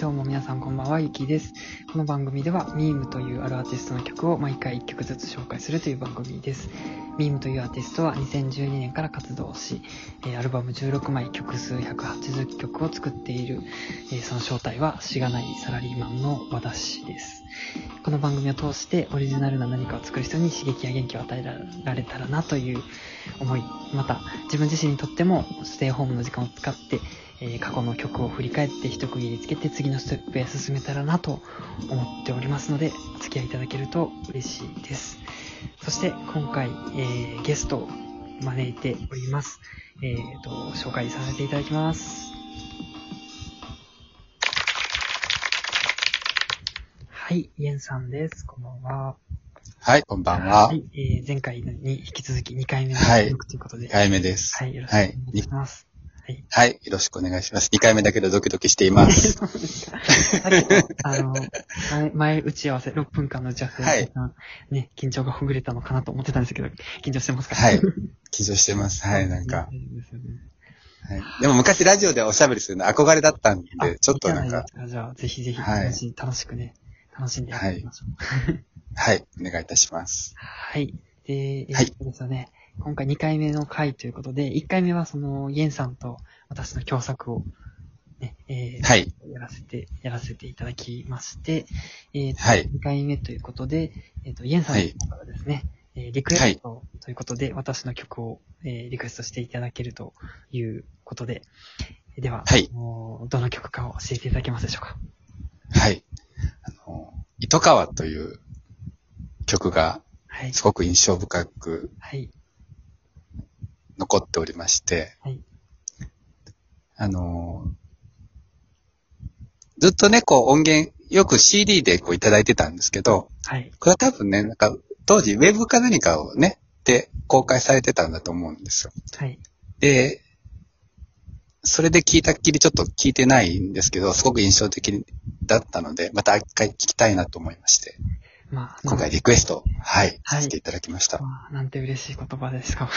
どうも皆さんこんばんは、ゆきです。この番組では、ミームというあるアーティストの曲を毎回1曲ずつ紹介するという番組です。ミームというアーティストは2012年から活動し、アルバム16枚曲数180曲を作っている、その正体はしがないサラリーマンの私です。この番組を通してオリジナルな何かを作る人に刺激や元気を与えられたらなという思い、また自分自身にとってもステイホームの時間を使って、えー過去の曲を振り返って一区切りつけて次のステップへ進めたらなと思っておりますので、お付き合いいただけると嬉しいです。そして今回、えーゲストを招いております。えーと、紹介させていただきます。はい、イエンさんです。こんばんは。はい、こんばんは。はい、えー前回に引き続き2回目のはいということで、2回目です。はい、よろしくお願いします。はい。はい、よろしくお願いします。2回目だけどドキドキしています。あの、前、前打ち合わせ、6分間の打ち合わせ、はいね、緊張がほぐれたのかなと思ってたんですけど、緊張してますか？はい。緊張してます。はい、なんか。いいですよねはい、でも昔ラジオでおしゃべりするの憧れだったんあで、ちょっとなんかいいじゃあ、ぜひぜひはい楽し,、くね、楽しんでやっていきましょう。はい、お願いいたします。はい。で、えはいーっとですよね、今回2回目の回ということで、1回目はその、イエンさんと私の共作を、ね、えーはい、やらせて、やらせていただきまして、えーとはい2回目ということで、えっ、と、イエンさんからですね、えーリクエストということで、私の曲を、えーリクエストしていただけるということで、では、はいどの曲かを教えていただけますでしょうか？はい。あの、糸川という曲がはい。すごく印象深くはい。残っておりまして、はい。あの、ずっとね、こう音源、よく CD でこういただいてたんですけど、はい。これは多分ね、なんか、当時ウェブか何かをね、で公開されてたんだと思うんですよ。はい。で、それで聞いたっきりちょっと聞いてないんですけど、すごく印象的だったので、また一回聞きたいなと思いまして、まあ、今回リクエスト、はい、はいさせていただきました。まあ、なんて嬉しい言葉ですか。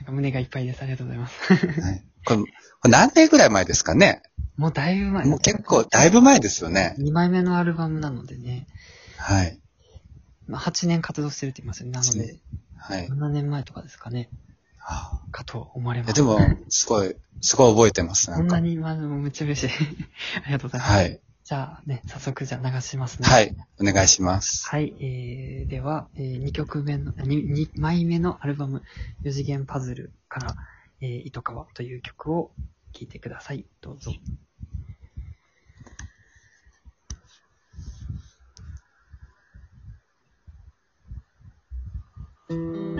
なんか胸がいっぱいです。ありがとうございます。はい、これ、これ何年ぐらい前ですかね？もうだいぶ前。もう結構、だいぶ前ですよね。2枚目のアルバムなのでね、はい。まあ、8年活動してるって言いますよね。なので、はい。7年前とかですかね。あかと思われます。でも、すごい、すごい覚えてます、なんか。こんなに、まあ、めっちゃ嬉しい。ありがとうございます。はい。じゃあね、早速じゃあ流しますね。はい。お願いします。はい、えー、では、えー、2曲目の、2, 2枚目のアルバム、4次元パズルから、えー、糸川という曲を聴いてください。どうぞ。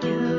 do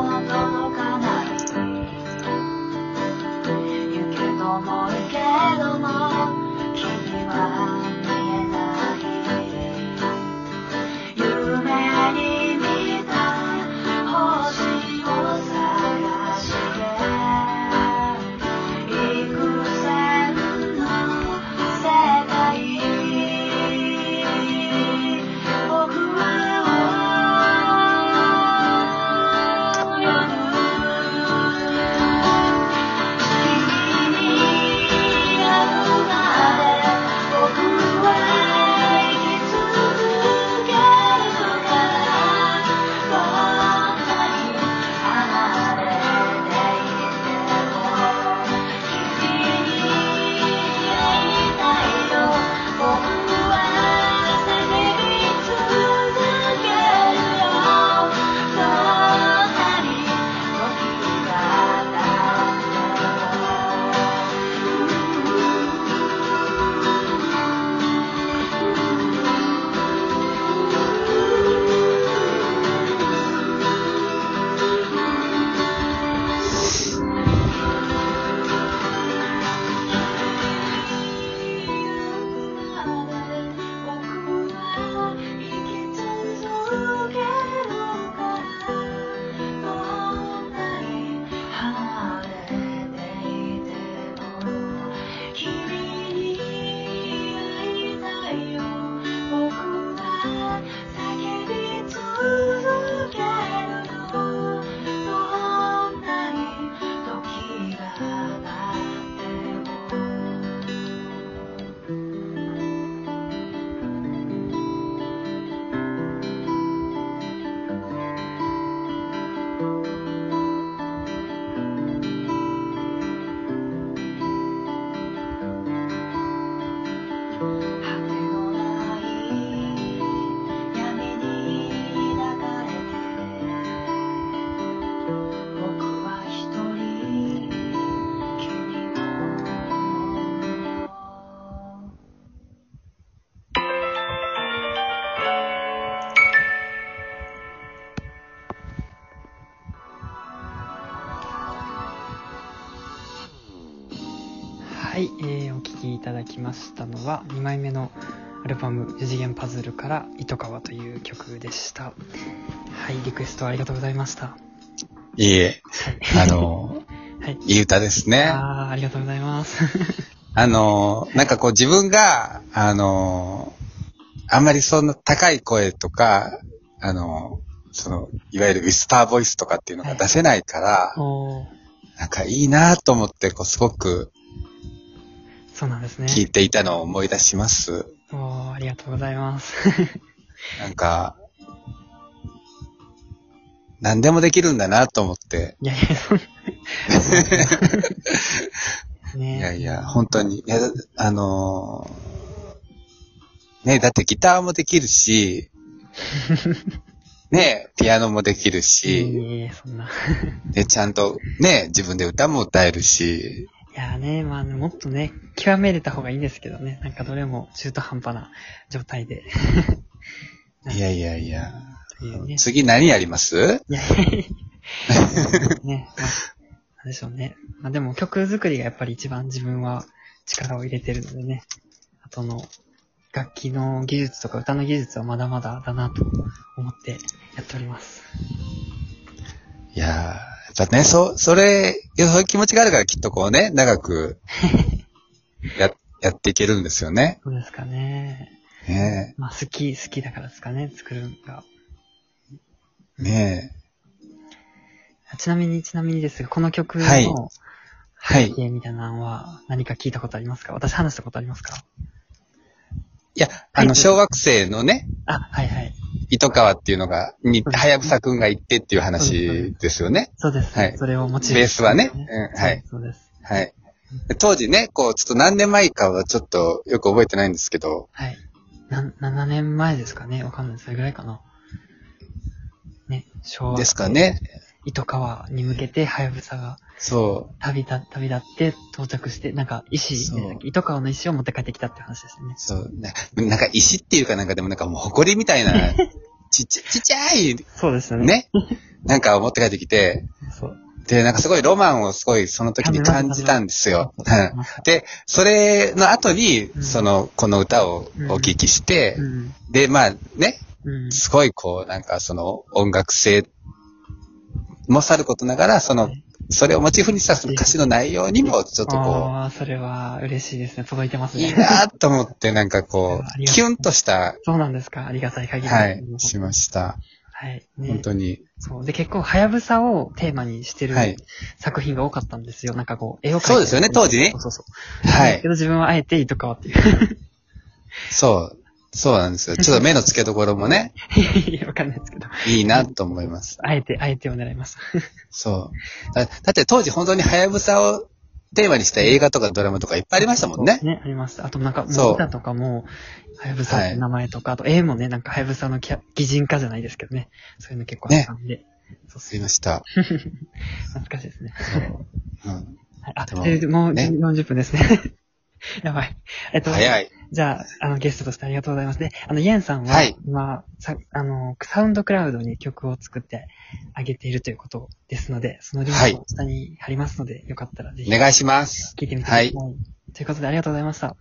届かない。ただきましたのは、2枚目のアルバム、四次元パズルから、糸川という曲でした。はい、リクエストありがとうございました。いいえ、はい。あの、はい。いい歌ですね。あーありがとうございます。あの、なんかこう自分が、あの、あんまりそんな高い声とか、あの、その、いわゆるウィスパーボイスとかっていうのが出せないから、おーなんかいいなと思って、こうすごくそうなんですね。聞いていたのを思い出します。おーありがとうございます。なんか、何でもできるんだなと思って。いやいや、そんな。ねいやいや、本当に。いや、あのーねだってギターもできるし、ねピアノもできるいえし、いえ、そんな。で、ちゃんとね自分で歌も歌えるし、いやね、まあ、もっとね、極めれた方がいいんですけどね。なんかどれも中途半端な状態で。いやいやいや。ね。次何やります？いやね、まあ、なんでしょうね。まあでも曲作りがやっぱり一番自分は力を入れてるのでね。あとの、楽器の技術とか歌の技術はまだまだだなと思ってやっております。いやーやっぱね、そう、それ、そういう気持ちがあるからきっとこうね、長く、や、やっていけるんですよね。そうですかね。ね。まあ好き、好きだからですかね、作るのが。え、ねちなみに、ちなみにですが、この曲のはい。はい。背景みたいなのは何か聞いたことありますか？私話したことありますか？いや、あの、小学生のね、あ、はいはい。糸川っていうのが、に、はやぶさくんが行ってっていう話ですよね。そうです。はいそれをモチベースはねうんはいそうです。はい。当時ね、こう、ちょっと何年前かはちょっとよく覚えてないんですけど、はい。な、7年前ですかねわかんない。それぐらいかな。ね、昭和。ですか。ね。糸川に向けて、はやぶさがそ旅立、旅立って到着して、なんか石そうで、糸川の石を持って帰ってきたって話ですよねう、。そう、ななんか石っていうかなんかでもなんかもう埃みたいな、ちっちゃ、ちっちゃい、そうですよね。ね、なんかを持って帰ってきて、そう。で、なんかすごいロマンをすごいその時に感じたんですよ。うんで、それの後に、うんその、この歌をお聞きして、うん。で、まあね、うん。すごいこう、なんかその音楽性もさることながら、その、それをモチーフにしたその歌詞の内容にもちょっとこああ、それは嬉しいですね。届いてますう、ね。いいなと思ってなんかこう、キュンとした、そうなんですか。ありがたい限り。はい、しました。はい。ね、本当に。そう。で、結構、はやぶさをテーマにしてるはい作品が多かったんですよ。なんかこう、絵を描いてそうですよね当時ねそうそうそう。はいけ。ど自分はあえて糸川っていう。そう。そうなんですよ。ちょっと目の付けどころもね、いやわかんないですけど。いいなと思います。あえて、あえてを狙いました。そう。だだって当時本当にハヤブサをテーマにした映画とかドラマとかいっぱいありましたもんね。ね、ありました。あとなんか、もそうう歌とかも、はやぶさって名前とか、あと絵もね、なんかはやぶさのキャ擬人化じゃないですけどね。そういうの結構あったんで。そうすいました。懐かしいですね。うん、はい、あ、でもでもうね40分ですね。やばい。えっと、早い。じゃあ、あの、ゲストとしてありがとうございます。で、あの、イエンさんは、はい今、さ、あの、サウンドクラウドに曲を作ってあげているということですので、そのリンはいクを下に貼りますので、よかったらぜひ、お願いします。聞いてみてください。はいということで、ありがとうございました。